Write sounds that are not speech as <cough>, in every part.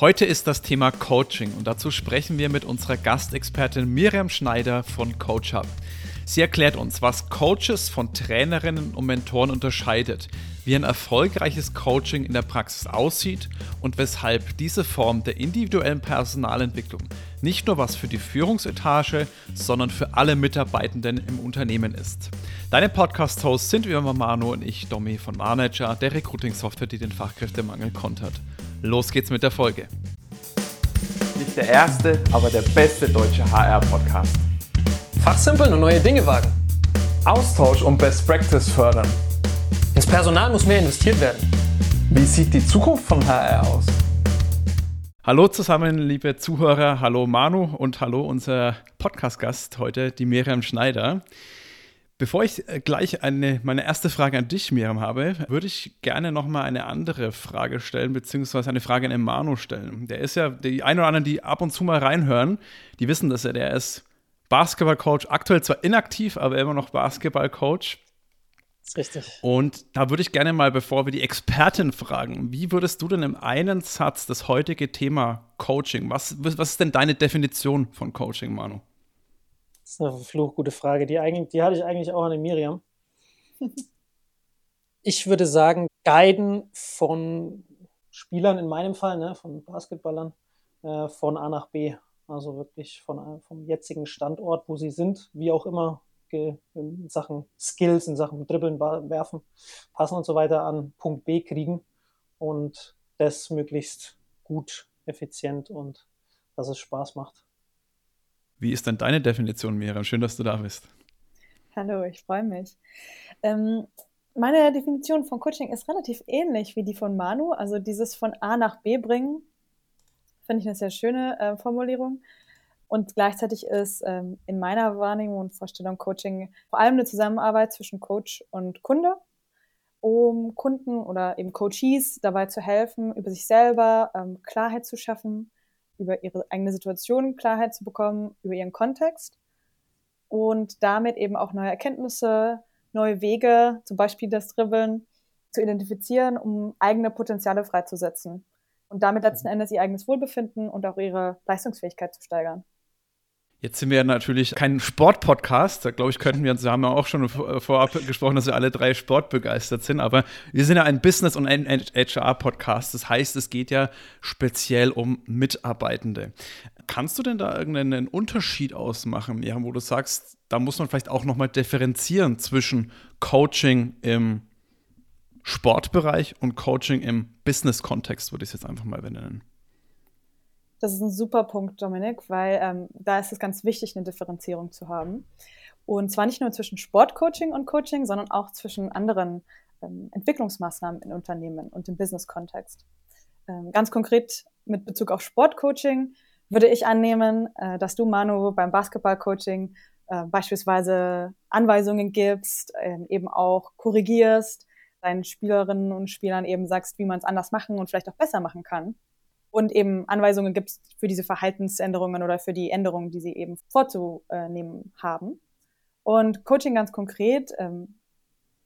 Heute ist das Thema Coaching und dazu sprechen wir mit unserer Gastexpertin Miriam Schneider von CoachUp. Sie erklärt uns, was Coaches von Trainerinnen und Mentoren unterscheidet, wie ein erfolgreiches Coaching in der Praxis aussieht und weshalb diese Form der individuellen Personalentwicklung nicht nur was für die Führungsetage, sondern für alle Mitarbeitenden im Unternehmen ist. Deine Podcast-Hosts sind wie immer Manu und ich, Domi von Manager, der Recruiting-Software, die den Fachkräftemangel kontert. Los geht's mit der Folge. Nicht der erste, aber der beste deutsche HR-Podcast. Fachsimpeln und neue Dinge wagen. Austausch und Best Practice fördern. Ins Personal muss mehr investiert werden. Wie sieht die Zukunft von HR aus? Hallo zusammen, liebe Zuhörer, hallo Manu und hallo unser Podcast-Gast heute, die Miriam Schneider. Bevor ich äh, gleich eine, meine erste Frage an dich, Miriam, habe, würde ich gerne nochmal eine andere Frage stellen, beziehungsweise eine Frage an den Manu stellen. Der ist ja, die ein oder anderen, die ab und zu mal reinhören, die wissen, dass er der ist Basketballcoach, aktuell zwar inaktiv, aber immer noch Basketballcoach. Richtig. Und da würde ich gerne mal, bevor wir die Expertin fragen, wie würdest du denn im einen Satz das heutige Thema Coaching, was, was ist denn deine Definition von Coaching, Manu? Das ist eine fluchgute Frage. Die, eigentlich, die hatte ich eigentlich auch an den Miriam. <laughs> ich würde sagen, Guiden von Spielern in meinem Fall, ne, von Basketballern, äh, von A nach B. Also wirklich von, vom jetzigen Standort, wo sie sind, wie auch immer, in Sachen Skills, in Sachen Dribbeln, Werfen, Passen und so weiter an Punkt B kriegen und das möglichst gut, effizient und dass es Spaß macht. Wie ist denn deine Definition, Miriam? Schön, dass du da bist. Hallo, ich freue mich. Ähm, meine Definition von Coaching ist relativ ähnlich wie die von Manu. Also dieses von A nach B bringen Finde ich eine sehr schöne äh, Formulierung. Und gleichzeitig ist ähm, in meiner Wahrnehmung und Vorstellung Coaching vor allem eine Zusammenarbeit zwischen Coach und Kunde, um Kunden oder eben Coaches dabei zu helfen, über sich selber ähm, Klarheit zu schaffen, über ihre eigene Situation Klarheit zu bekommen, über ihren Kontext und damit eben auch neue Erkenntnisse, neue Wege, zum Beispiel das Dribbeln, zu identifizieren, um eigene Potenziale freizusetzen und damit letzten Endes ihr eigenes Wohlbefinden und auch ihre Leistungsfähigkeit zu steigern. Jetzt sind wir natürlich kein Sportpodcast. Da glaube ich, könnten wir uns, wir haben ja auch schon vorab gesprochen, dass wir alle drei sportbegeistert sind, aber wir sind ja ein Business- und ein HR-Podcast. Das heißt, es geht ja speziell um Mitarbeitende. Kannst du denn da irgendeinen Unterschied ausmachen, ja, wo du sagst, da muss man vielleicht auch nochmal differenzieren zwischen Coaching im Sportbereich und Coaching im Business-Kontext, würde ich es jetzt einfach mal benennen. Das ist ein super Punkt, Dominik, weil ähm, da ist es ganz wichtig, eine Differenzierung zu haben. Und zwar nicht nur zwischen Sportcoaching und Coaching, sondern auch zwischen anderen ähm, Entwicklungsmaßnahmen in Unternehmen und im Business-Kontext. Ähm, ganz konkret mit Bezug auf Sportcoaching würde ich annehmen, äh, dass du, Manu, beim Basketballcoaching äh, beispielsweise Anweisungen gibst, äh, eben auch korrigierst, deinen Spielerinnen und Spielern eben sagst, wie man es anders machen und vielleicht auch besser machen kann. Und eben Anweisungen gibst für diese Verhaltensänderungen oder für die Änderungen, die sie eben vorzunehmen haben. Und Coaching ganz konkret ähm,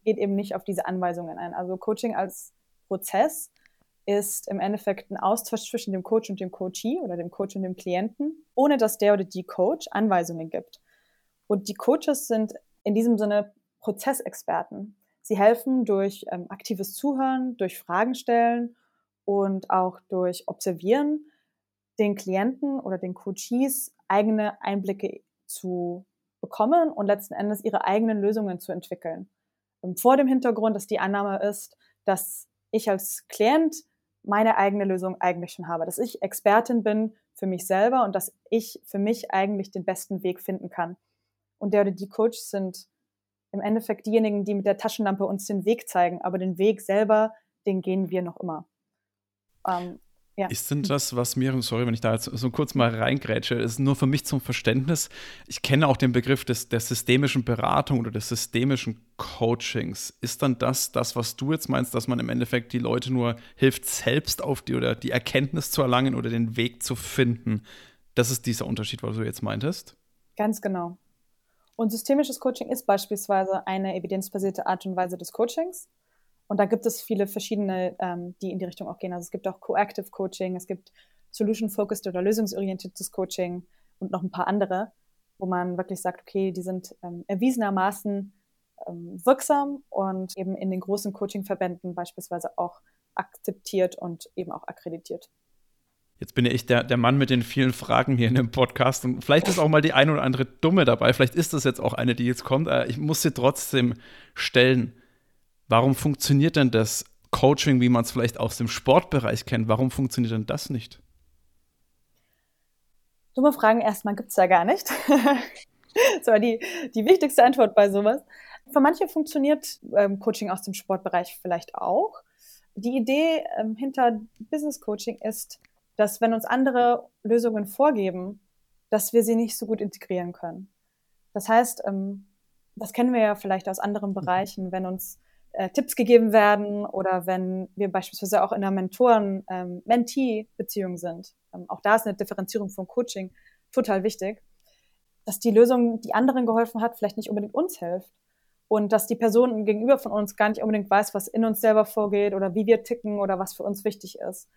geht eben nicht auf diese Anweisungen ein. Also Coaching als Prozess ist im Endeffekt ein Austausch zwischen dem Coach und dem Coachee oder dem Coach und dem Klienten, ohne dass der oder die Coach Anweisungen gibt. Und die Coaches sind in diesem Sinne Prozessexperten. Sie helfen durch ähm, aktives Zuhören, durch Fragen stellen und auch durch Observieren den Klienten oder den Coaches eigene Einblicke zu bekommen und letzten Endes ihre eigenen Lösungen zu entwickeln. Ähm, vor dem Hintergrund, dass die Annahme ist, dass ich als Klient meine eigene Lösung eigentlich schon habe, dass ich Expertin bin für mich selber und dass ich für mich eigentlich den besten Weg finden kann. Und der oder die Coach sind im Endeffekt diejenigen, die mit der Taschenlampe uns den Weg zeigen, aber den Weg selber, den gehen wir noch immer. Ähm, ja. Ist denn das, was mir, sorry, wenn ich da jetzt so kurz mal reingrätsche, ist nur für mich zum Verständnis. Ich kenne auch den Begriff des, der systemischen Beratung oder des systemischen Coachings. Ist dann das, das, was du jetzt meinst, dass man im Endeffekt die Leute nur hilft, selbst auf die oder die Erkenntnis zu erlangen oder den Weg zu finden? Das ist dieser Unterschied, was du jetzt meintest? Ganz genau. Und systemisches Coaching ist beispielsweise eine evidenzbasierte Art und Weise des Coachings. Und da gibt es viele verschiedene, ähm, die in die Richtung auch gehen. Also es gibt auch Coactive Coaching, es gibt Solution-Focused oder lösungsorientiertes Coaching und noch ein paar andere, wo man wirklich sagt, okay, die sind ähm, erwiesenermaßen ähm, wirksam und eben in den großen Coaching-Verbänden beispielsweise auch akzeptiert und eben auch akkreditiert. Jetzt bin ja ich der, der Mann mit den vielen Fragen hier in dem Podcast und vielleicht ist auch mal die eine oder andere dumme dabei. Vielleicht ist das jetzt auch eine, die jetzt kommt. Ich muss sie trotzdem stellen. Warum funktioniert denn das Coaching, wie man es vielleicht aus dem Sportbereich kennt? Warum funktioniert denn das nicht? Dumme Fragen erstmal gibt es ja gar nicht. <laughs> das war die, die wichtigste Antwort bei sowas. Für manche funktioniert ähm, Coaching aus dem Sportbereich vielleicht auch. Die Idee ähm, hinter Business Coaching ist, dass wenn uns andere Lösungen vorgeben, dass wir sie nicht so gut integrieren können. Das heißt, ähm, das kennen wir ja vielleicht aus anderen mhm. Bereichen, wenn uns äh, Tipps gegeben werden oder wenn wir beispielsweise auch in einer Mentoren-Mentee-Beziehung ähm, sind. Ähm, auch da ist eine Differenzierung von Coaching total wichtig, dass die Lösung, die anderen geholfen hat, vielleicht nicht unbedingt uns hilft und dass die Person gegenüber von uns gar nicht unbedingt weiß, was in uns selber vorgeht oder wie wir ticken oder was für uns wichtig ist.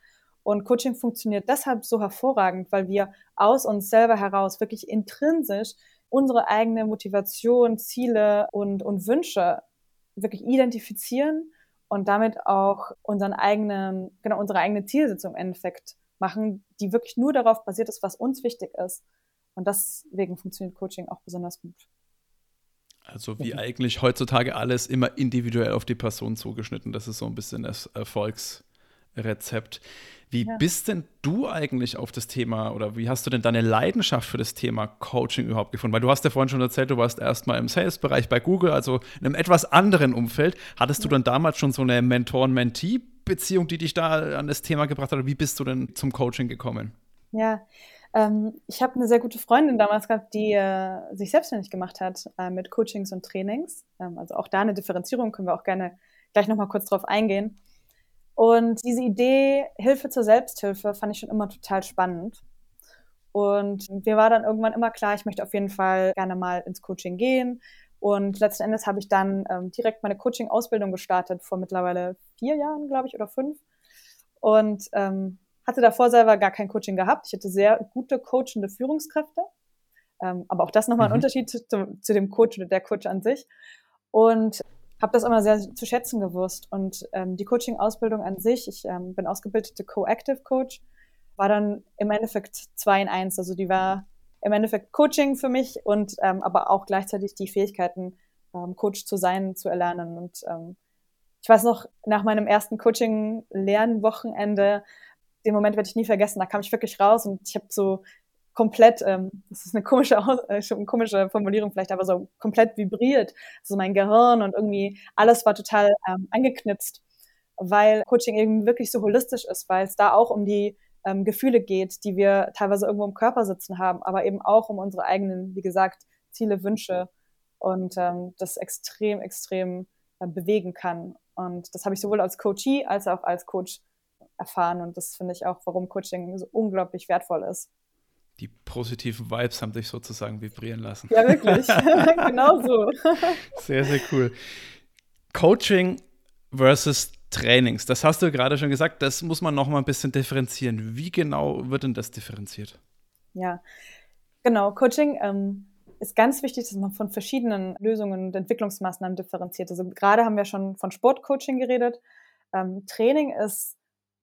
Und Coaching funktioniert deshalb so hervorragend, weil wir aus uns selber heraus wirklich intrinsisch unsere eigene Motivation, Ziele und, und Wünsche wirklich identifizieren und damit auch unseren eigenen, genau, unsere eigene Zielsetzung im Endeffekt machen, die wirklich nur darauf basiert ist, was uns wichtig ist. Und deswegen funktioniert Coaching auch besonders gut. Also wie eigentlich heutzutage alles immer individuell auf die Person zugeschnitten. Das ist so ein bisschen das Erfolgsrezept. Wie ja. bist denn du eigentlich auf das Thema oder wie hast du denn deine Leidenschaft für das Thema Coaching überhaupt gefunden? Weil du hast ja vorhin schon erzählt, du warst erstmal im Sales-Bereich bei Google, also in einem etwas anderen Umfeld. Hattest ja. du dann damals schon so eine Mentoren-Mentee-Beziehung, die dich da an das Thema gebracht hat? Oder wie bist du denn zum Coaching gekommen? Ja, ähm, ich habe eine sehr gute Freundin damals gehabt, die äh, sich selbstständig gemacht hat äh, mit Coachings und Trainings. Ähm, also auch da eine Differenzierung können wir auch gerne gleich nochmal kurz drauf eingehen. Und diese Idee Hilfe zur Selbsthilfe fand ich schon immer total spannend. Und mir war dann irgendwann immer klar, ich möchte auf jeden Fall gerne mal ins Coaching gehen. Und letzten Endes habe ich dann ähm, direkt meine Coaching-Ausbildung gestartet, vor mittlerweile vier Jahren, glaube ich, oder fünf. Und ähm, hatte davor selber gar kein Coaching gehabt. Ich hatte sehr gute coachende Führungskräfte. Ähm, aber auch das nochmal mhm. ein Unterschied zu, zu, dem Coach oder der Coach an sich. Und habe das immer sehr zu schätzen gewusst. Und ähm, die Coaching-Ausbildung an sich, ich ähm, bin ausgebildete Co-Active Coach, war dann im Endeffekt zwei in eins. Also die war im Endeffekt Coaching für mich und ähm, aber auch gleichzeitig die Fähigkeiten, ähm, Coach zu sein, zu erlernen. Und ähm, ich weiß noch, nach meinem ersten Coaching-Lernwochenende, den Moment werde ich nie vergessen, da kam ich wirklich raus und ich habe so komplett, ähm, das ist eine komische, äh, schon komische Formulierung vielleicht, aber so komplett vibriert. Also mein Gehirn und irgendwie alles war total ähm, angeknipst, weil Coaching eben wirklich so holistisch ist, weil es da auch um die ähm, Gefühle geht, die wir teilweise irgendwo im Körper sitzen haben, aber eben auch um unsere eigenen, wie gesagt, Ziele, Wünsche und ähm, das extrem, extrem äh, bewegen kann. Und das habe ich sowohl als Coachee als auch als Coach erfahren und das finde ich auch, warum Coaching so unglaublich wertvoll ist die positiven Vibes haben dich sozusagen vibrieren lassen. Ja, wirklich. <laughs> <laughs> genau so. Sehr, sehr cool. Coaching versus Trainings. Das hast du gerade schon gesagt, das muss man noch mal ein bisschen differenzieren. Wie genau wird denn das differenziert? Ja, genau. Coaching ähm, ist ganz wichtig, dass man von verschiedenen Lösungen und Entwicklungsmaßnahmen differenziert. Also gerade haben wir schon von Sportcoaching geredet. Ähm, Training ist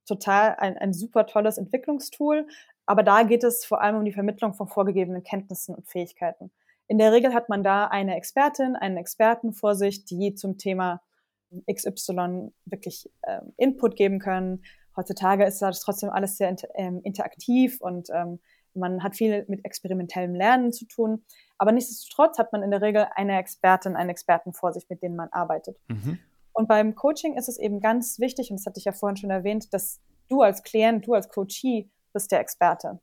total ein, ein super tolles Entwicklungstool, aber da geht es vor allem um die Vermittlung von vorgegebenen Kenntnissen und Fähigkeiten. In der Regel hat man da eine Expertin, einen Experten vor sich, die zum Thema XY wirklich äh, Input geben können. Heutzutage ist das trotzdem alles sehr inter ähm, interaktiv und ähm, man hat viel mit experimentellem Lernen zu tun. Aber nichtsdestotrotz hat man in der Regel eine Expertin, einen Experten vor sich, mit denen man arbeitet. Mhm. Und beim Coaching ist es eben ganz wichtig, und das hatte ich ja vorhin schon erwähnt, dass du als Klient, du als Coachee bist der Experte.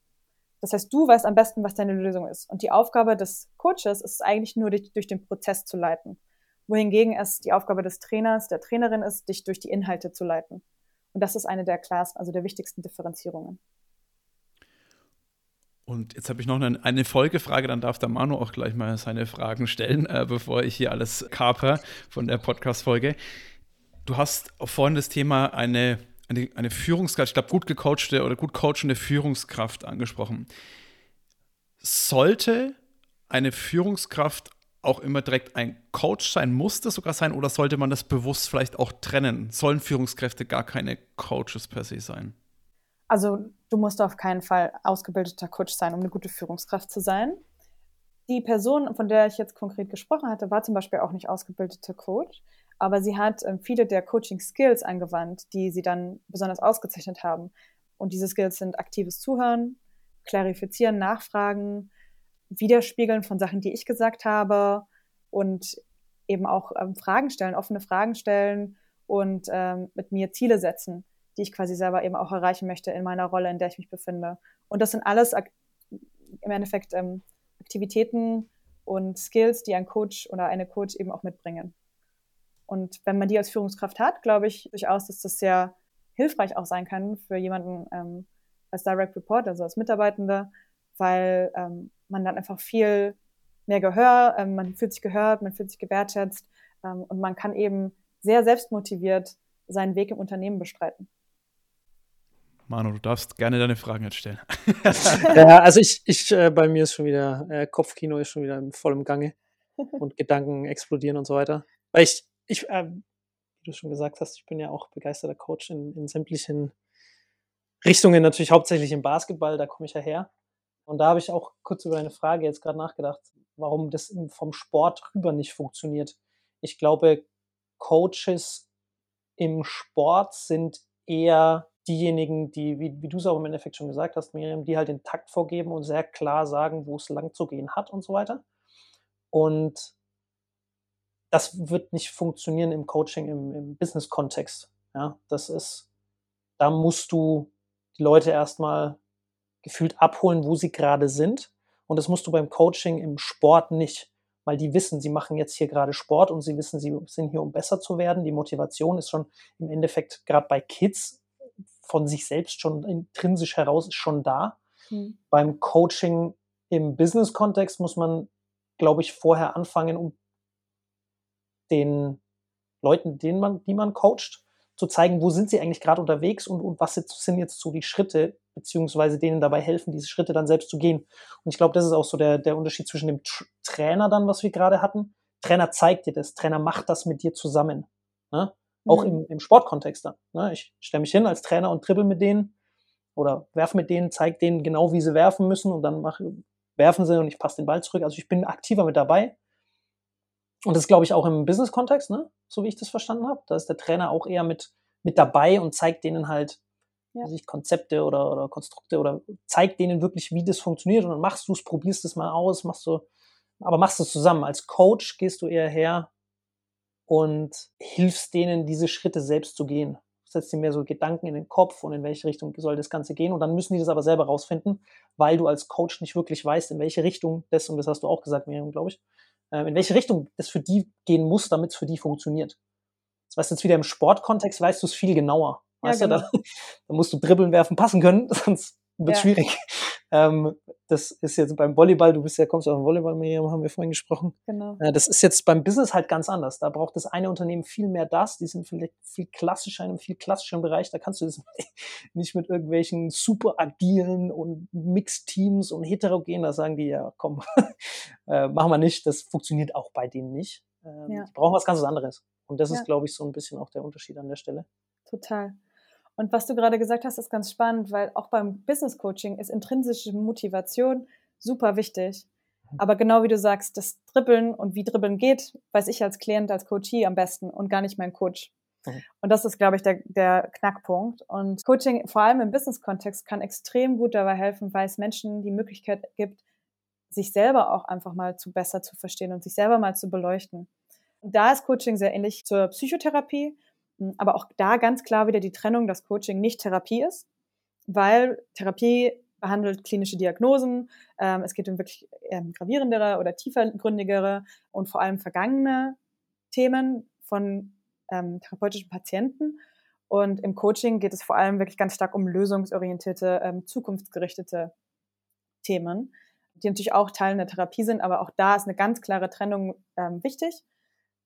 Das heißt, du weißt am besten, was deine Lösung ist. Und die Aufgabe des Coaches ist eigentlich nur, dich durch den Prozess zu leiten. Wohingegen es die Aufgabe des Trainers, der Trainerin ist, dich durch die Inhalte zu leiten. Und das ist eine der Class, also der wichtigsten Differenzierungen. Und jetzt habe ich noch eine, Folgefrage, dann darf der Manu auch gleich mal seine Fragen stellen, äh, bevor ich hier alles kaper von der Podcast-Folge. Du hast vorhin das Thema eine eine, eine Führungskraft, ich glaube, gut gecoachte oder gut coachende Führungskraft angesprochen. Sollte eine Führungskraft auch immer direkt ein Coach sein? Muss das sogar sein oder sollte man das bewusst vielleicht auch trennen? Sollen Führungskräfte gar keine Coaches per se sein? Also du musst auf keinen Fall ausgebildeter Coach sein, um eine gute Führungskraft zu sein. Die Person, von der ich jetzt konkret gesprochen hatte, war zum Beispiel auch nicht ausgebildeter Coach, aber sie hat ähm, viele der Coaching-Skills angewandt, die sie dann besonders ausgezeichnet haben. Und diese Skills sind aktives Zuhören, Klarifizieren, Nachfragen, Widerspiegeln von Sachen, die ich gesagt habe und eben auch ähm, Fragen stellen, offene Fragen stellen und ähm, mit mir Ziele setzen, die ich quasi selber eben auch erreichen möchte in meiner Rolle, in der ich mich befinde. Und das sind alles im Endeffekt ähm, Aktivitäten und Skills, die ein Coach oder eine Coach eben auch mitbringen. Und wenn man die als Führungskraft hat, glaube ich durchaus, dass das sehr hilfreich auch sein kann für jemanden ähm, als Direct Report, also als Mitarbeitende, weil ähm, man dann einfach viel mehr Gehör, ähm, man fühlt sich gehört, man fühlt sich gewertschätzt ähm, und man kann eben sehr selbstmotiviert seinen Weg im Unternehmen bestreiten. Manu, du darfst gerne deine Fragen jetzt stellen. <laughs> <laughs> ja, also ich, ich äh, bei mir ist schon wieder, äh, Kopfkino ist schon wieder im vollen Gange <laughs> und Gedanken explodieren und so weiter. Weil ich, ich äh, wie du schon gesagt hast, ich bin ja auch begeisterter Coach in, in sämtlichen Richtungen, natürlich hauptsächlich im Basketball, da komme ich ja her. Und da habe ich auch kurz über eine Frage jetzt gerade nachgedacht, warum das vom Sport rüber nicht funktioniert. Ich glaube, Coaches im Sport sind eher diejenigen, die, wie, wie du es auch im Endeffekt schon gesagt hast, Miriam, die halt den Takt vorgeben und sehr klar sagen, wo es lang zu gehen hat und so weiter. Und das wird nicht funktionieren im Coaching, im, im Business-Kontext. Ja, das ist, da musst du die Leute erstmal gefühlt abholen, wo sie gerade sind. Und das musst du beim Coaching im Sport nicht, weil die wissen, sie machen jetzt hier gerade Sport und sie wissen, sie sind hier, um besser zu werden. Die Motivation ist schon im Endeffekt gerade bei Kids von sich selbst schon intrinsisch heraus ist schon da. Mhm. Beim Coaching im Business-Kontext muss man, glaube ich, vorher anfangen, um den Leuten, denen man, die man coacht, zu zeigen, wo sind sie eigentlich gerade unterwegs und, und was sind jetzt so die Schritte, beziehungsweise denen dabei helfen, diese Schritte dann selbst zu gehen. Und ich glaube, das ist auch so der, der Unterschied zwischen dem Tr Trainer dann, was wir gerade hatten. Trainer zeigt dir das, Trainer macht das mit dir zusammen. Ne? Auch mhm. im, im Sportkontext dann. Ne? Ich stelle mich hin als Trainer und trippel mit denen oder werfe mit denen, zeige denen genau, wie sie werfen müssen und dann mach, werfen sie und ich passe den Ball zurück. Also ich bin aktiver mit dabei. Und das glaube ich auch im Business-Kontext, ne? so wie ich das verstanden habe. Da ist der Trainer auch eher mit, mit dabei und zeigt denen halt ja. sich Konzepte oder, oder Konstrukte oder zeigt denen wirklich, wie das funktioniert. Und dann machst du es, probierst es mal aus, machst du, aber machst es zusammen. Als Coach gehst du eher her und hilfst denen, diese Schritte selbst zu gehen. Setzt dir mehr so Gedanken in den Kopf und in welche Richtung soll das Ganze gehen. Und dann müssen die das aber selber rausfinden, weil du als Coach nicht wirklich weißt, in welche Richtung das, und das hast du auch gesagt, Miriam, glaube ich, ähm, in welche Richtung das für die gehen muss, damit es für die funktioniert. Das weißt du jetzt wieder im Sportkontext, weißt du es viel genauer. Weißt ja, genau. du, da, <laughs> da, musst du dribbeln, werfen, passen können, <laughs> sonst wird es ja. schwierig. Ähm, das ist jetzt beim Volleyball, du bist ja, kommst aus dem Volleyball, Miriam, haben wir vorhin gesprochen. Genau. Äh, das ist jetzt beim Business halt ganz anders. Da braucht das eine Unternehmen viel mehr das, die sind vielleicht viel klassischer in einem viel klassischeren Bereich. Da kannst du das <laughs> nicht mit irgendwelchen super agilen und Mixed-Teams und heterogen, da sagen die ja, komm, <laughs> äh, machen wir nicht. Das funktioniert auch bei denen nicht. Ähm, ja. Die brauchen was ganz anderes. Und das ja. ist, glaube ich, so ein bisschen auch der Unterschied an der Stelle. Total. Und was du gerade gesagt hast, ist ganz spannend, weil auch beim Business Coaching ist intrinsische Motivation super wichtig. Mhm. Aber genau wie du sagst, das Dribbeln und wie Dribbeln geht, weiß ich als Klient, als Coachie am besten und gar nicht mein Coach. Mhm. Und das ist, glaube ich, der, der Knackpunkt. Und Coaching, vor allem im Business-Kontext, kann extrem gut dabei helfen, weil es Menschen die Möglichkeit gibt, sich selber auch einfach mal zu besser zu verstehen und sich selber mal zu beleuchten. Und da ist Coaching sehr ähnlich zur Psychotherapie aber auch da ganz klar wieder die Trennung, dass Coaching nicht Therapie ist, weil Therapie behandelt klinische Diagnosen. Ähm, es geht um wirklich ähm, gravierendere oder tiefergründigere und vor allem vergangene Themen von ähm, therapeutischen Patienten. Und im Coaching geht es vor allem wirklich ganz stark um lösungsorientierte, ähm, zukunftsgerichtete Themen, die natürlich auch Teil der Therapie sind, aber auch da ist eine ganz klare Trennung ähm, wichtig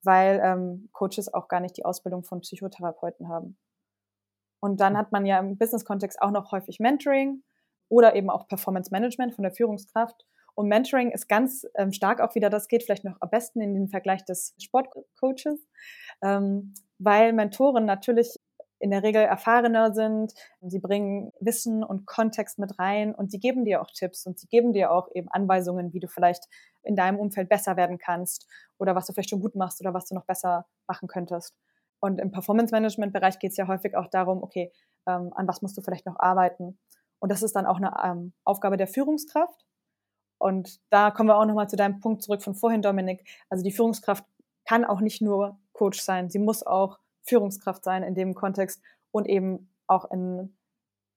weil ähm, Coaches auch gar nicht die Ausbildung von Psychotherapeuten haben. Und dann hat man ja im Business-Kontext auch noch häufig Mentoring oder eben auch Performance Management von der Führungskraft. Und Mentoring ist ganz ähm, stark auch wieder, das geht vielleicht noch am besten in den Vergleich des Sportcoaches, ähm, weil Mentoren natürlich in der Regel erfahrener sind. Sie bringen Wissen und Kontext mit rein und sie geben dir auch Tipps und sie geben dir auch eben Anweisungen, wie du vielleicht in deinem Umfeld besser werden kannst oder was du vielleicht schon gut machst oder was du noch besser machen könntest. Und im Performance-Management-Bereich geht es ja häufig auch darum, okay, ähm, an was musst du vielleicht noch arbeiten. Und das ist dann auch eine ähm, Aufgabe der Führungskraft. Und da kommen wir auch nochmal zu deinem Punkt zurück von vorhin, Dominik. Also die Führungskraft kann auch nicht nur Coach sein, sie muss auch Führungskraft sein in dem Kontext und eben auch in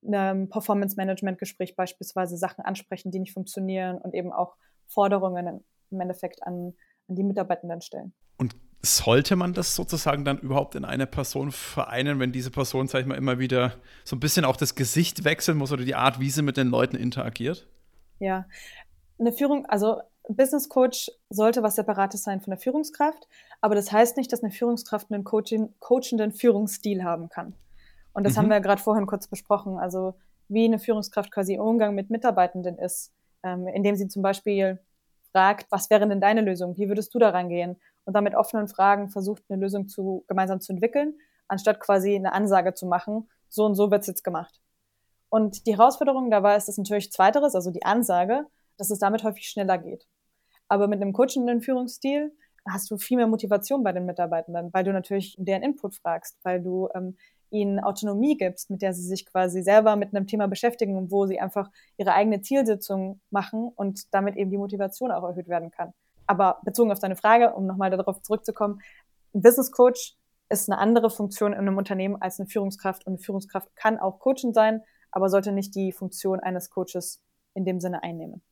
einem Performance-Management-Gespräch beispielsweise Sachen ansprechen, die nicht funktionieren und eben auch Forderungen im Endeffekt an, an die Mitarbeitenden stellen. Und sollte man das sozusagen dann überhaupt in einer Person vereinen, wenn diese Person, sag ich mal, immer wieder so ein bisschen auch das Gesicht wechseln muss oder die Art, wie sie mit den Leuten interagiert? Ja, eine Führung, also Business Coach sollte was Separates sein von der Führungskraft, aber das heißt nicht, dass eine Führungskraft einen coaching, coachenden Führungsstil haben kann. Und das mhm. haben wir ja gerade vorhin kurz besprochen. Also wie eine Führungskraft quasi im Umgang mit Mitarbeitenden ist, ähm, indem sie zum Beispiel fragt, was wäre denn deine Lösung? Wie würdest du da rangehen? Und dann mit offenen Fragen versucht, eine Lösung zu, gemeinsam zu entwickeln, anstatt quasi eine Ansage zu machen, so und so wird's jetzt gemacht. Und die Herausforderung dabei ist das natürlich zweiteres, also die Ansage, dass es damit häufig schneller geht. Aber mit einem coachenden Führungsstil hast du viel mehr Motivation bei den Mitarbeitenden, weil du natürlich deren Input fragst, weil du ähm, ihnen Autonomie gibst, mit der sie sich quasi selber mit einem Thema beschäftigen und wo sie einfach ihre eigene Zielsitzung machen und damit eben die Motivation auch erhöht werden kann. Aber bezogen auf deine Frage, um nochmal darauf zurückzukommen, ein Business Coach ist eine andere Funktion in einem Unternehmen als eine Führungskraft und eine Führungskraft kann auch Coaching sein, aber sollte nicht die Funktion eines Coaches in dem Sinne einnehmen.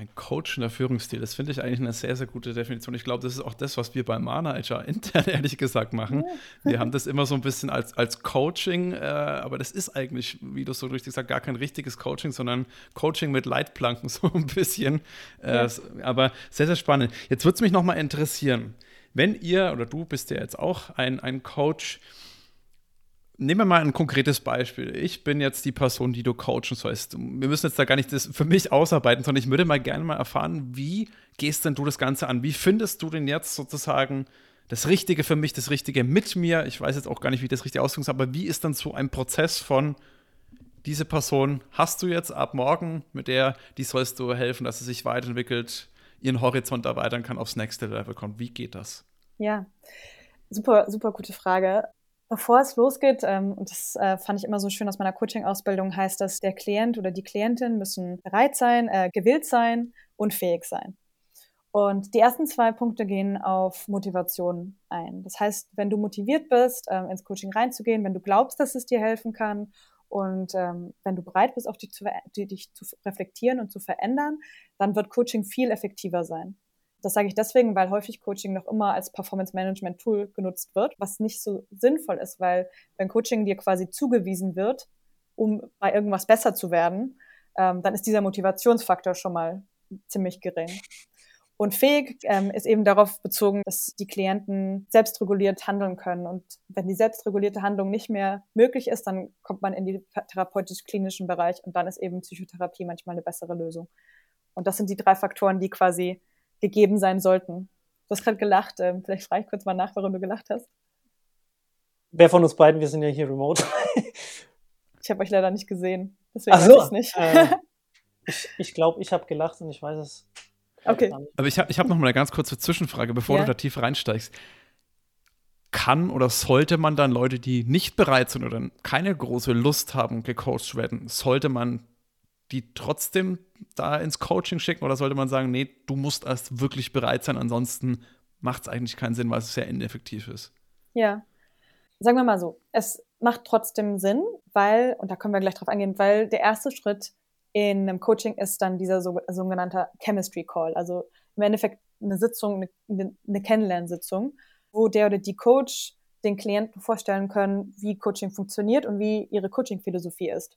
Ein coachender Führungsstil, das finde ich eigentlich eine sehr, sehr gute Definition. Ich glaube, das ist auch das, was wir beim Mana HR <laughs> intern ehrlich gesagt machen. Wir haben das immer so ein bisschen als, als Coaching, äh, aber das ist eigentlich, wie du so richtig sagst, gar kein richtiges Coaching, sondern Coaching mit Leitplanken, <laughs> so ein bisschen. Äh, ja. Aber sehr, sehr spannend. Jetzt würde es mich nochmal interessieren, wenn ihr oder du bist ja jetzt auch ein, ein Coach, Nehmen wir mal ein konkretes Beispiel. Ich bin jetzt die Person, die du coachen sollst. Wir müssen jetzt da gar nicht das für mich ausarbeiten, sondern ich würde mal gerne mal erfahren, wie gehst denn du das Ganze an? Wie findest du denn jetzt sozusagen das Richtige für mich, das Richtige mit mir? Ich weiß jetzt auch gar nicht, wie das richtig ausdrückt, aber wie ist dann so ein Prozess von diese Person hast du jetzt ab morgen, mit der, die sollst du helfen, dass sie sich weiterentwickelt, ihren Horizont erweitern kann, aufs nächste Level kommt. Wie geht das? Ja, super, super gute Frage. Bevor es losgeht, ähm, und das äh, fand ich immer so schön aus meiner Coaching-Ausbildung, heißt das, der Klient oder die Klientin müssen bereit sein, äh, gewillt sein und fähig sein. Und die ersten zwei Punkte gehen auf Motivation ein. Das heißt, wenn du motiviert bist, ähm, ins Coaching reinzugehen, wenn du glaubst, dass es dir helfen kann und ähm, wenn du bereit bist, auch dich zu, dich zu reflektieren und zu verändern, dann wird Coaching viel effektiver sein. Das sage ich deswegen, weil häufig Coaching noch immer als Performance-Management-Tool genutzt wird, was nicht so sinnvoll ist, weil wenn Coaching dir quasi zugewiesen wird, um bei irgendwas besser zu werden, ähm, dann ist dieser Motivationsfaktor schon mal ziemlich gering. Und fähig ähm, ist eben darauf bezogen, dass die Klienten selbstreguliert handeln können. Und wenn die selbstregulierte Handlung nicht mehr möglich ist, dann kommt man in den therapeutisch-klinischen Bereich und dann ist eben Psychotherapie manchmal eine bessere Lösung. Und das sind die drei Faktoren, die quasi gegeben sein sollten. Du hast gerade gelacht. Ähm, vielleicht frage ich kurz mal nach, warum du gelacht hast. Wer von uns beiden? Wir sind ja hier remote. ich habe euch leider nicht gesehen. Deswegen Ach so, weiß ich nicht. Äh, <laughs> ich ich glaube, ich habe gelacht und ich weiß es. Okay. Aber ich habe ich hab noch mal eine ganz kurze Zwischenfrage, bevor ja. du da tief reinsteigst. Kann oder sollte man dann Leute, die nicht bereit sind oder keine große Lust haben, gecoacht werden, sollte man die trotzdem da ins Coaching schicken oder sollte man sagen, nee, du musst erst wirklich bereit sein, ansonsten macht es eigentlich keinen Sinn, weil es sehr ineffektiv ist? Ja, sagen wir mal so, es macht trotzdem Sinn, weil, und da können wir gleich drauf eingehen, weil der erste Schritt in einem Coaching ist dann dieser so, sogenannte Chemistry Call, also im Endeffekt eine Sitzung, eine, eine Kennenlernsitzung, wo der oder die Coach den Klienten vorstellen können, wie Coaching funktioniert und wie ihre Coaching-Philosophie ist.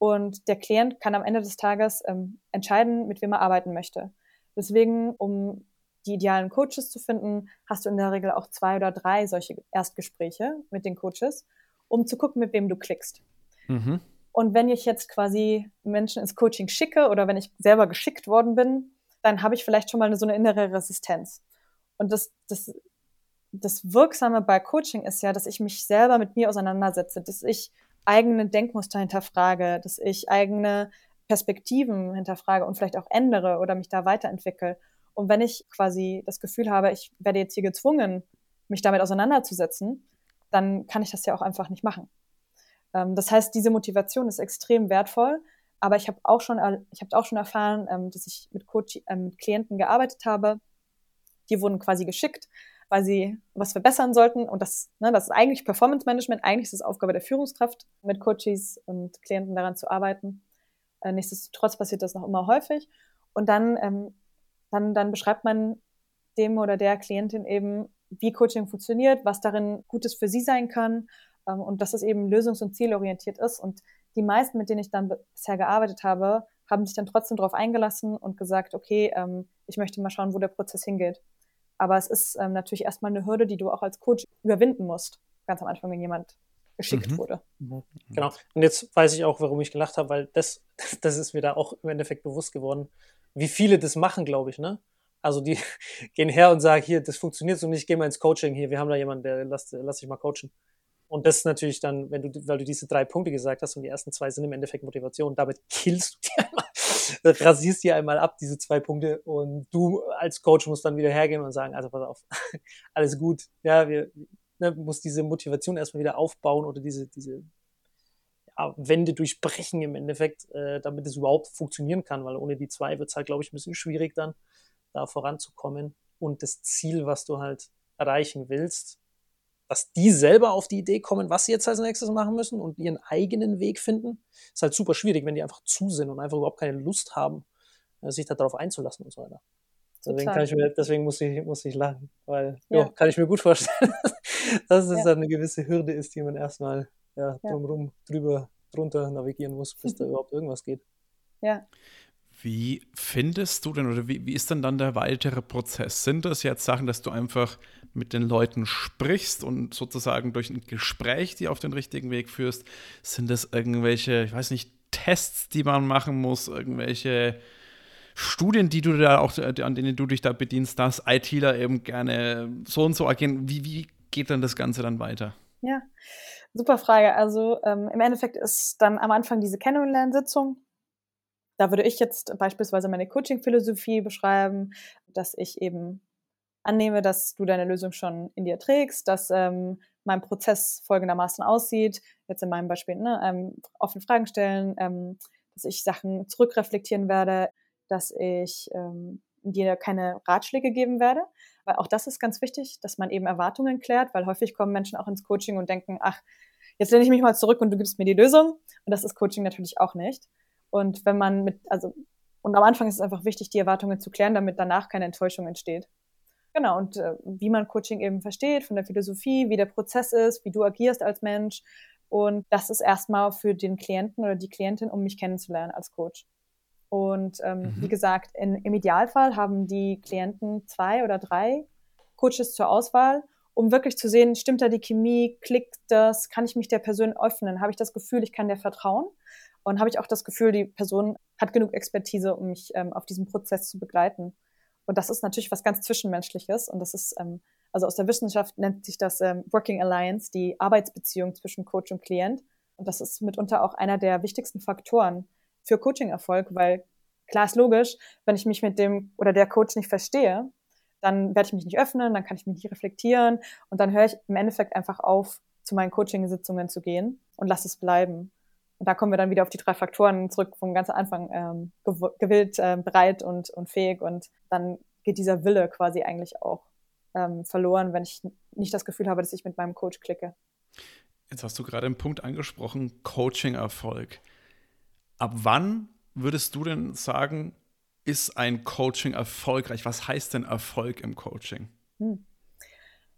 Und der Klient kann am Ende des Tages ähm, entscheiden, mit wem er arbeiten möchte. Deswegen, um die idealen Coaches zu finden, hast du in der Regel auch zwei oder drei solche Erstgespräche mit den Coaches. um zu gucken, mit wem du klickst. Mhm. Und wenn ich jetzt quasi Menschen ins Coaching schicke oder wenn ich selber geschickt worden bin, dann habe ich vielleicht schon mal so eine innere Resistenz. Und das, das, das Wirksame bei Coaching ist ja, dass ich mich selber mit mir auseinandersetze, dass ich eigene Denkmuster hinterfrage, dass ich eigene Perspektiven hinterfrage und vielleicht auch ändere oder mich da weiterentwickle. Und wenn ich quasi das Gefühl habe, ich werde jetzt hier gezwungen, mich damit auseinanderzusetzen, dann kann ich das ja auch einfach nicht machen. Ähm, das heißt, diese Motivation ist extrem wertvoll. Aber ich habe auch schon, ich habe auch schon erfahren, ähm, dass ich mit, Coach, äh, mit Klienten gearbeitet habe. Die wurden quasi geschickt, weil sie was verbessern sollten. Und das, ne, das ist eigentlich Performance Management. Eigentlich ist es Aufgabe der Führungskraft, mit Coaches und Klienten daran zu arbeiten. Äh, nichtsdestotrotz passiert das noch immer häufig. Und dann, ähm, dann, dann beschreibt man dem oder der Klientin eben, wie Coaching funktioniert, was darin Gutes für sie sein kann ähm, und dass es eben lösungs- und zielorientiert ist. Und die meisten, mit denen ich dann bisher gearbeitet habe, haben sich dann trotzdem darauf eingelassen und gesagt, okay, ähm, ich möchte mal schauen, wo der Prozess hingeht. Aber es ist ähm, natürlich erstmal eine Hürde, die du auch als Coach überwinden musst, ganz am Anfang, wenn jemand geschickt mhm. wurde. Mhm. Genau. Und jetzt weiß ich auch, warum ich gelacht habe, weil das, <laughs> das ist mir da auch im Endeffekt bewusst geworden, wie viele das machen, glaube ich, ne? Also die <laughs> gehen her und sagen, hier, das funktioniert so nicht, geh mal ins Coaching, hier, wir haben da jemanden, der lass, lass dich mal coachen. Und das ist natürlich dann, wenn du, weil du diese drei Punkte gesagt hast und die ersten zwei sind im Endeffekt Motivation, damit killst du dir einmal, <laughs> rasierst dir einmal ab, diese zwei Punkte. Und du als Coach musst dann wieder hergehen und sagen, also pass auf, <laughs> alles gut. Ja, wir, ne, musst diese Motivation erstmal wieder aufbauen oder diese, diese ja, Wände durchbrechen im Endeffekt, äh, damit es überhaupt funktionieren kann, weil ohne die zwei wird es halt, glaube ich, ein bisschen schwierig dann, da voranzukommen. Und das Ziel, was du halt erreichen willst, dass die selber auf die Idee kommen, was sie jetzt als nächstes machen müssen und ihren eigenen Weg finden, ist halt super schwierig, wenn die einfach zu sind und einfach überhaupt keine Lust haben, äh, sich darauf einzulassen und so weiter. Deswegen, kann ich mir, deswegen muss ich, muss ich lachen, weil ja. Jo, kann ich mir gut vorstellen, <laughs> dass es ja. eine gewisse Hürde ist, die man erstmal ja, drumherum, drüber, drunter navigieren muss, bis da <laughs> überhaupt irgendwas geht. Ja. Wie findest du denn oder wie, wie ist denn dann der weitere Prozess? Sind das jetzt Sachen, dass du einfach mit den Leuten sprichst und sozusagen durch ein Gespräch die auf den richtigen Weg führst? Sind das irgendwelche, ich weiß nicht, Tests, die man machen muss, irgendwelche Studien, die du da auch, an denen du dich da bedienst, dass ITler eben gerne so und so agieren? Wie, wie geht dann das Ganze dann weiter? Ja, super Frage. Also ähm, im Endeffekt ist dann am Anfang diese Kennenlernsitzung da würde ich jetzt beispielsweise meine Coaching-Philosophie beschreiben, dass ich eben annehme, dass du deine Lösung schon in dir trägst, dass ähm, mein Prozess folgendermaßen aussieht, jetzt in meinem Beispiel, ne, ähm, offene Fragen stellen, ähm, dass ich Sachen zurückreflektieren werde, dass ich ähm, dir keine Ratschläge geben werde, weil auch das ist ganz wichtig, dass man eben Erwartungen klärt, weil häufig kommen Menschen auch ins Coaching und denken, ach, jetzt lehne ich mich mal zurück und du gibst mir die Lösung. Und das ist Coaching natürlich auch nicht. Und wenn man mit, also, und am Anfang ist es einfach wichtig, die Erwartungen zu klären, damit danach keine Enttäuschung entsteht. Genau, und äh, wie man Coaching eben versteht, von der Philosophie, wie der Prozess ist, wie du agierst als Mensch. Und das ist erstmal für den Klienten oder die Klientin, um mich kennenzulernen als Coach. Und ähm, mhm. wie gesagt, in, im Idealfall haben die Klienten zwei oder drei Coaches zur Auswahl, um wirklich zu sehen, stimmt da die Chemie, klickt das, kann ich mich der Person öffnen, habe ich das Gefühl, ich kann der vertrauen. Und habe ich auch das Gefühl, die Person hat genug Expertise, um mich ähm, auf diesem Prozess zu begleiten. Und das ist natürlich was ganz Zwischenmenschliches. Und das ist, ähm, also aus der Wissenschaft nennt sich das ähm, Working Alliance, die Arbeitsbeziehung zwischen Coach und Klient. Und das ist mitunter auch einer der wichtigsten Faktoren für Coaching-Erfolg, weil klar ist logisch, wenn ich mich mit dem oder der Coach nicht verstehe, dann werde ich mich nicht öffnen, dann kann ich mich nicht reflektieren und dann höre ich im Endeffekt einfach auf, zu meinen Coaching-Sitzungen zu gehen und lasse es bleiben. Und da kommen wir dann wieder auf die drei Faktoren zurück vom ganz Anfang, ähm, gewillt, äh, bereit und, und fähig. Und dann geht dieser Wille quasi eigentlich auch ähm, verloren, wenn ich nicht das Gefühl habe, dass ich mit meinem Coach klicke. Jetzt hast du gerade einen Punkt angesprochen, Coaching-Erfolg. Ab wann würdest du denn sagen, ist ein Coaching erfolgreich? Was heißt denn Erfolg im Coaching? Hm.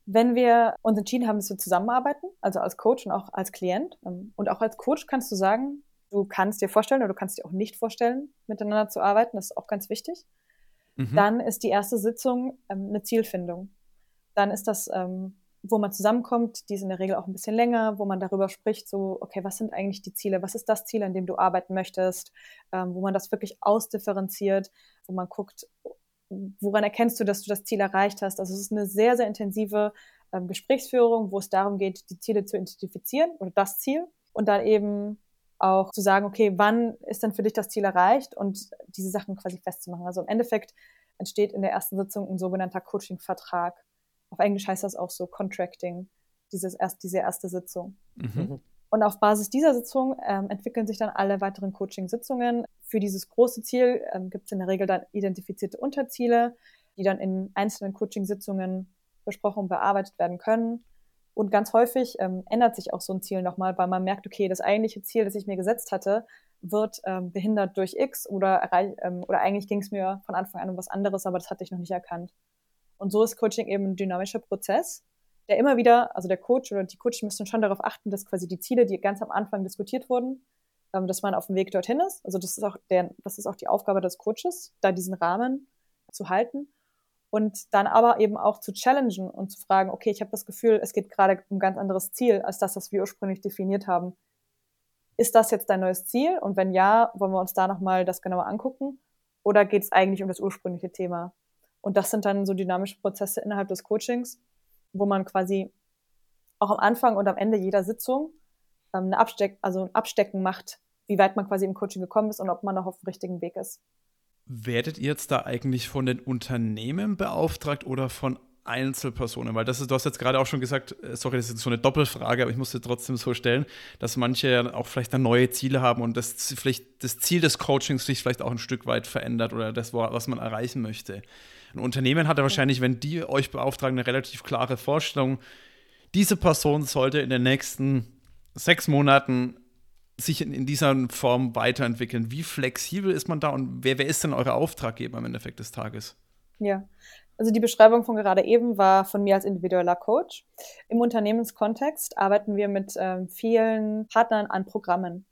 Wenn wir uns entschieden haben, dass wir zusammenarbeiten, also als Coach und auch als Klient, ähm, und auch als Coach kannst du sagen, du kannst dir vorstellen oder du kannst dir auch nicht vorstellen, miteinander zu arbeiten, das ist auch ganz wichtig. Mhm. Dann ist die erste Sitzung ähm, eine Zielfindung. Dann ist das ähm, wo man zusammenkommt, die ist in der Regel auch ein bisschen länger, wo man darüber spricht, so, okay, was sind eigentlich die Ziele, was ist das Ziel, an dem du arbeiten möchtest, wo man das wirklich ausdifferenziert, wo man guckt, woran erkennst du, dass du das Ziel erreicht hast. Also es ist eine sehr, sehr intensive ähm, Gesprächsführung, wo es darum geht, die Ziele zu identifizieren oder das Ziel und dann eben auch zu sagen, okay, wann ist denn für dich das Ziel erreicht und diese Sachen quasi festzumachen. Also im Endeffekt entsteht in der ersten Sitzung ein sogenannter Coaching-Vertrag. Auf Englisch heißt das auch so Contracting, dieses erst, diese erste Sitzung. Mhm. Und auf Basis dieser Sitzung ähm, entwickeln sich dann alle weiteren Coaching-Sitzungen. Für dieses große Ziel ähm, gibt es in der Regel dann identifizierte Unterziele, die dann in einzelnen Coaching-Sitzungen besprochen und bearbeitet werden können. Und ganz häufig ähm, ändert sich auch so ein Ziel nochmal, weil man merkt, okay, das eigentliche Ziel, das ich mir gesetzt hatte, wird ähm, behindert durch X oder, ähm, oder eigentlich ging es mir von Anfang an um was anderes, aber das hatte ich noch nicht erkannt. Und so ist Coaching eben ein dynamischer Prozess, der immer wieder, also der Coach oder die Coach müssen schon darauf achten, dass quasi die Ziele, die ganz am Anfang diskutiert wurden, ähm, dass man auf dem Weg dorthin ist. Also das ist auch der, das ist auch die Aufgabe des Coaches, da diesen Rahmen zu halten und dann aber eben auch zu challengen und zu fragen, okay, ich habe das Gefühl, es geht gerade um ein ganz anderes Ziel als das, was wir ursprünglich definiert haben. Ist das jetzt dein neues Ziel? Und wenn ja, wollen wir uns da nochmal das genauer angucken? Oder geht es eigentlich um das ursprüngliche Thema? Und das sind dann so dynamische Prozesse innerhalb des Coachings, wo man quasi auch am Anfang und am Ende jeder Sitzung ähm, eine Absteck, also ein Abstecken macht, wie weit man quasi im Coaching gekommen ist und ob man noch auf dem richtigen Weg ist. Werdet ihr jetzt da eigentlich von den Unternehmen beauftragt oder von Einzelpersonen? Weil das ist, du hast jetzt gerade auch schon gesagt, äh, sorry, das ist so eine Doppelfrage, aber ich muss sie trotzdem so stellen, dass manche auch vielleicht dann neue Ziele haben und das vielleicht das Ziel des Coachings sich vielleicht auch ein Stück weit verändert oder das, was man erreichen möchte. Ein Unternehmen hat ja wahrscheinlich, wenn die euch beauftragen, eine relativ klare Vorstellung. Diese Person sollte in den nächsten sechs Monaten sich in, in, dieser Form weiterentwickeln. Wie flexibel ist man da und wer, wer ist denn eure Auftraggeber im Endeffekt des Tages? Ja, also die Beschreibung von gerade eben war von mir als individueller Coach. Im Unternehmenskontext arbeiten wir mit ähm, vielen Partnern an Programmen.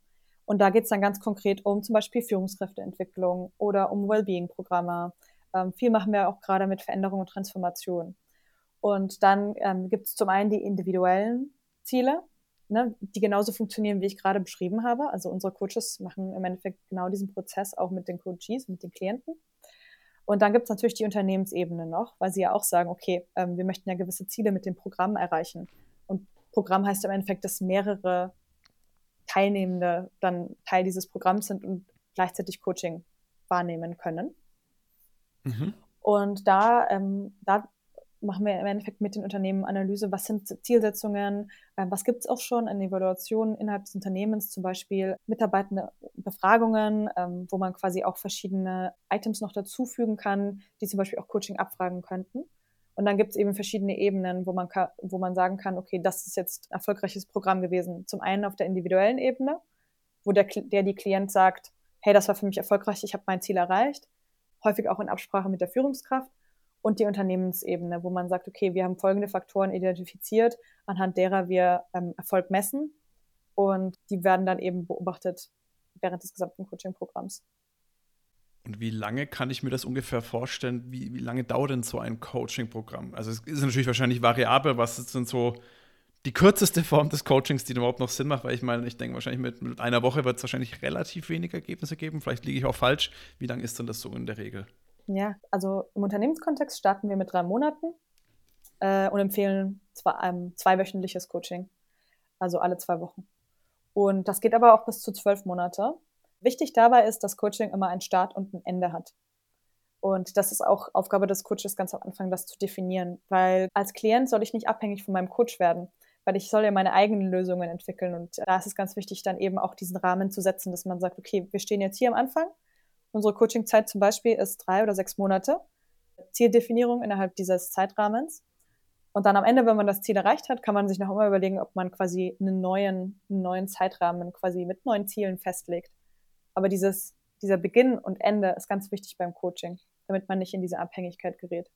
Und da geht es dann ganz konkret um zum Beispiel Führungskräfteentwicklung oder um Wellbeing-Programme. Ähm, viel machen wir auch gerade mit Veränderung und Transformation. Und dann ähm, gibt es zum einen die individuellen Ziele, ne, die genauso funktionieren, wie ich gerade beschrieben habe. Also unsere Coaches machen im Endeffekt genau diesen Prozess auch mit den Coaches, mit den Klienten. Und dann gibt es natürlich die Unternehmensebene noch, weil sie ja auch sagen, okay, ähm, wir möchten ja gewisse Ziele mit dem Programm erreichen. Und Programm heißt im Endeffekt, dass mehrere Teilnehmende dann Teil dieses Programms sind und gleichzeitig Coaching wahrnehmen können. Mhm. Und da, ähm, da machen wir im Endeffekt mit den Unternehmen Analyse, was sind Zielsetzungen, äh, was gibt es auch schon an Evaluationen innerhalb des Unternehmens, zum Beispiel Mitarbeitende Befragungen, ähm, wo man quasi auch verschiedene Items noch dazufügen kann, die zum Beispiel auch Coaching abfragen könnten. Und dann gibt es eben verschiedene Ebenen, wo man, wo man sagen kann, okay, das ist jetzt ein erfolgreiches Programm gewesen. Zum einen auf der individuellen Ebene, wo der, der die Klient sagt, hey, das war für mich erfolgreich, ich habe mein Ziel erreicht. Häufig auch in Absprache mit der Führungskraft und die Unternehmensebene, wo man sagt, okay, wir haben folgende Faktoren identifiziert, anhand derer wir ähm, Erfolg messen und die werden dann eben beobachtet während des gesamten Coaching-Programms. Und wie lange kann ich mir das ungefähr vorstellen? Wie, wie lange dauert denn so ein Coaching-Programm? Also es ist natürlich wahrscheinlich variabel, was sind so die kürzeste Form des Coachings, die überhaupt noch Sinn macht, weil ich meine, ich denke wahrscheinlich mit, mit einer Woche wird es wahrscheinlich relativ wenig Ergebnisse geben. Vielleicht liege ich auch falsch. Wie lange ist denn das so in der Regel? Ja, also im Unternehmenskontext starten wir mit drei Monaten äh, und empfehlen zwei, ähm, zweiwöchentliches Coaching, also alle zwei Wochen. Und das geht aber auch bis zu zwölf Monate. Wichtig dabei ist, dass Coaching immer einen Start und ein Ende hat. Und das ist auch Aufgabe des Coaches ganz am Anfang, das zu definieren. Weil als Klient soll ich nicht abhängig von meinem Coach werden, weil ich soll ja meine eigenen Lösungen entwickeln. Und da ist es ganz wichtig, dann eben auch diesen Rahmen zu setzen, dass man sagt, okay, wir stehen jetzt hier am Anfang Unsere Coachingzeit zum Beispiel ist drei oder sechs Monate. Zieldefinierung innerhalb dieses Zeitrahmens. Und dann am Ende, wenn man das Ziel erreicht hat, kann man sich noch immer überlegen, ob man quasi einen neuen, einen neuen Zeitrahmen quasi mit neuen Zielen festlegt. Aber dieses, dieser Beginn und Ende ist ganz wichtig beim Coaching, damit man nicht in diese Abhängigkeit gerät.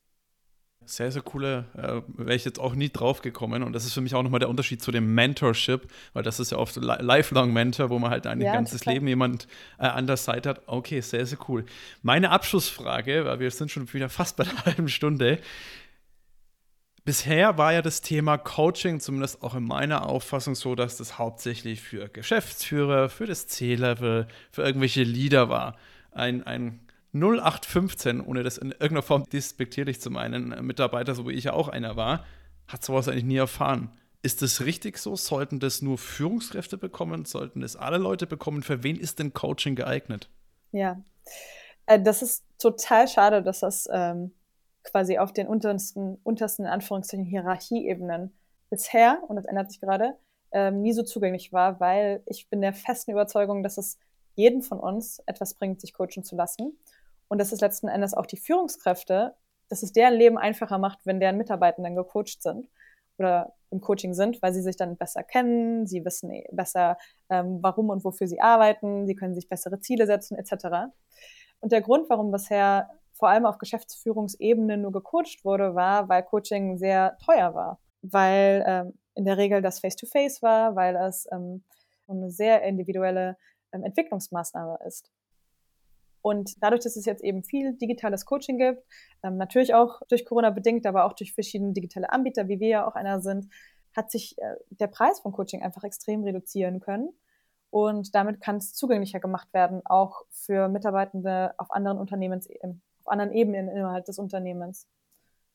Sehr, sehr coole, äh, wäre ich jetzt auch nie drauf gekommen. Und das ist für mich auch nochmal der Unterschied zu dem Mentorship, weil das ist ja oft Lifelong Mentor, wo man halt ein ja, ganzes. Leben jemand äh, an der Seite hat. Okay, sehr, sehr cool. Meine Abschlussfrage, weil wir sind schon wieder fast bei einer <laughs> halben Stunde. Bisher war ja das Thema Coaching, zumindest auch in meiner Auffassung, so, dass das hauptsächlich für Geschäftsführer, für das C-Level, für irgendwelche Leader war. Ein, ein 0815, ohne das in irgendeiner Form despektierlich zu meinen, Mitarbeiter, so wie ich ja auch einer war, hat sowas eigentlich nie erfahren. Ist das richtig so? Sollten das nur Führungskräfte bekommen? Sollten das alle Leute bekommen? Für wen ist denn Coaching geeignet? Ja, äh, das ist total schade, dass das ähm, quasi auf den untersten, untersten in Anführungszeichen Hierarchieebenen bisher, und das ändert sich gerade, ähm, nie so zugänglich war, weil ich bin der festen Überzeugung, dass es jeden von uns etwas bringt, sich coachen zu lassen. Und dass es letzten Endes auch die Führungskräfte, dass es deren Leben einfacher macht, wenn deren Mitarbeitenden gecoacht sind oder im Coaching sind, weil sie sich dann besser kennen, sie wissen besser, ähm, warum und wofür sie arbeiten, sie können sich bessere Ziele setzen, etc. Und der Grund, warum bisher vor allem auf Geschäftsführungsebene nur gecoacht wurde, war, weil Coaching sehr teuer war. Weil ähm, in der Regel das Face-to-Face -face war, weil es ähm, eine sehr individuelle ähm, Entwicklungsmaßnahme ist. Und dadurch, dass es jetzt eben viel digitales Coaching gibt, ähm, natürlich auch durch Corona bedingt, aber auch durch verschiedene digitale Anbieter, wie wir ja auch einer sind, hat sich äh, der Preis von Coaching einfach extrem reduzieren können. Und damit kann es zugänglicher gemacht werden, auch für Mitarbeitende auf anderen Unternehmens, auf anderen Ebenen innerhalb des Unternehmens.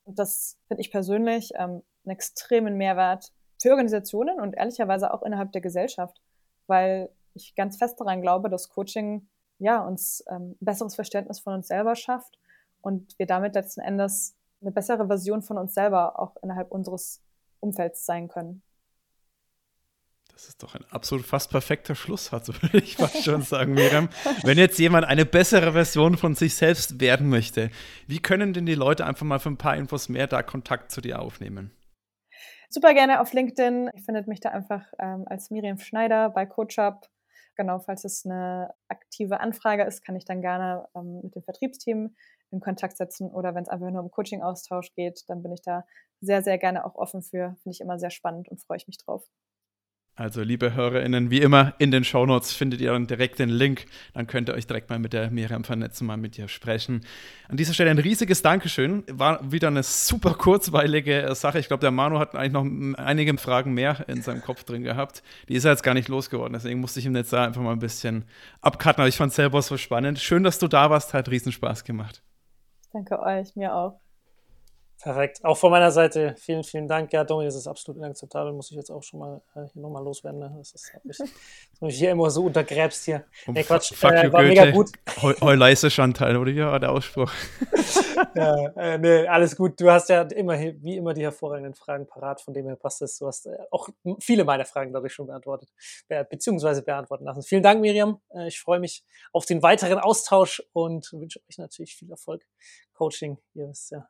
Und das finde ich persönlich ähm, einen extremen Mehrwert für Organisationen und ehrlicherweise auch innerhalb der Gesellschaft, weil ich ganz fest daran glaube, dass Coaching ja uns ähm, ein besseres Verständnis von uns selber schafft und wir damit letzten Endes eine bessere Version von uns selber auch innerhalb unseres Umfelds sein können. Das ist doch ein absolut fast perfekter Schlusssatz, <laughs> würde ich fast schon sagen, Miriam. Wenn jetzt jemand eine bessere Version von sich selbst werden möchte, wie können denn die Leute einfach mal für ein paar Infos mehr da Kontakt zu dir aufnehmen? Super gerne auf LinkedIn. Ihr findet mich da einfach ähm, als Miriam Schneider bei CoachUp. Genau, falls es eine aktive Anfrage ist, kann ich dann gerne ähm, mit dem Vertriebsteam in Kontakt setzen oder wenn es einfach nur um Coaching-Austausch geht, dann bin ich da sehr, sehr gerne auch offen für. Finde ich immer sehr spannend und freue ich mich drauf. Also, liebe HörerInnen, wie immer in den Shownotes findet ihr dann direkt den Link. Dann könnt ihr euch direkt mal mit der Miriam vernetzen, mal mit ihr sprechen. An dieser Stelle ein riesiges Dankeschön. War wieder eine super kurzweilige Sache. Ich glaube, der Manu hat eigentlich noch einige Fragen mehr in seinem Kopf drin gehabt. Die ist er jetzt gar nicht losgeworden. Deswegen musste ich ihm jetzt da einfach mal ein bisschen abcutten. Aber ich fand es selber so spannend. Schön, dass du da warst. Hat riesen Spaß gemacht. Danke euch, mir auch. Perfekt. Auch von meiner Seite vielen, vielen Dank. Ja, Domi, das ist absolut inakzeptabel. Muss ich jetzt auch schon mal äh, hier nochmal loswerden. Ne? Das ist, <laughs> ich, dass mich hier immer so untergräbst hier. Nee, Quatsch. Fuck äh, war Goethe. mega gut. Heu, leise Chantal, oder? Ja, der Ausspruch. <laughs> ja, äh, nee, alles gut. Du hast ja immer, wie immer die hervorragenden Fragen parat, von dem her passt es. Du hast äh, auch viele meiner Fragen, glaube ich, schon beantwortet, be beziehungsweise beantworten lassen. Vielen Dank, Miriam. Äh, ich freue mich auf den weiteren Austausch und wünsche euch natürlich viel Erfolg. Coaching, ihr wisst ja,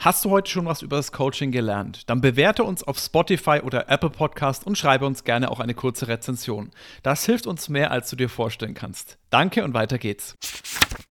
Hast du heute schon was über das Coaching gelernt? Dann bewerte uns auf Spotify oder Apple Podcast und schreibe uns gerne auch eine kurze Rezension. Das hilft uns mehr, als du dir vorstellen kannst. Danke und weiter geht's.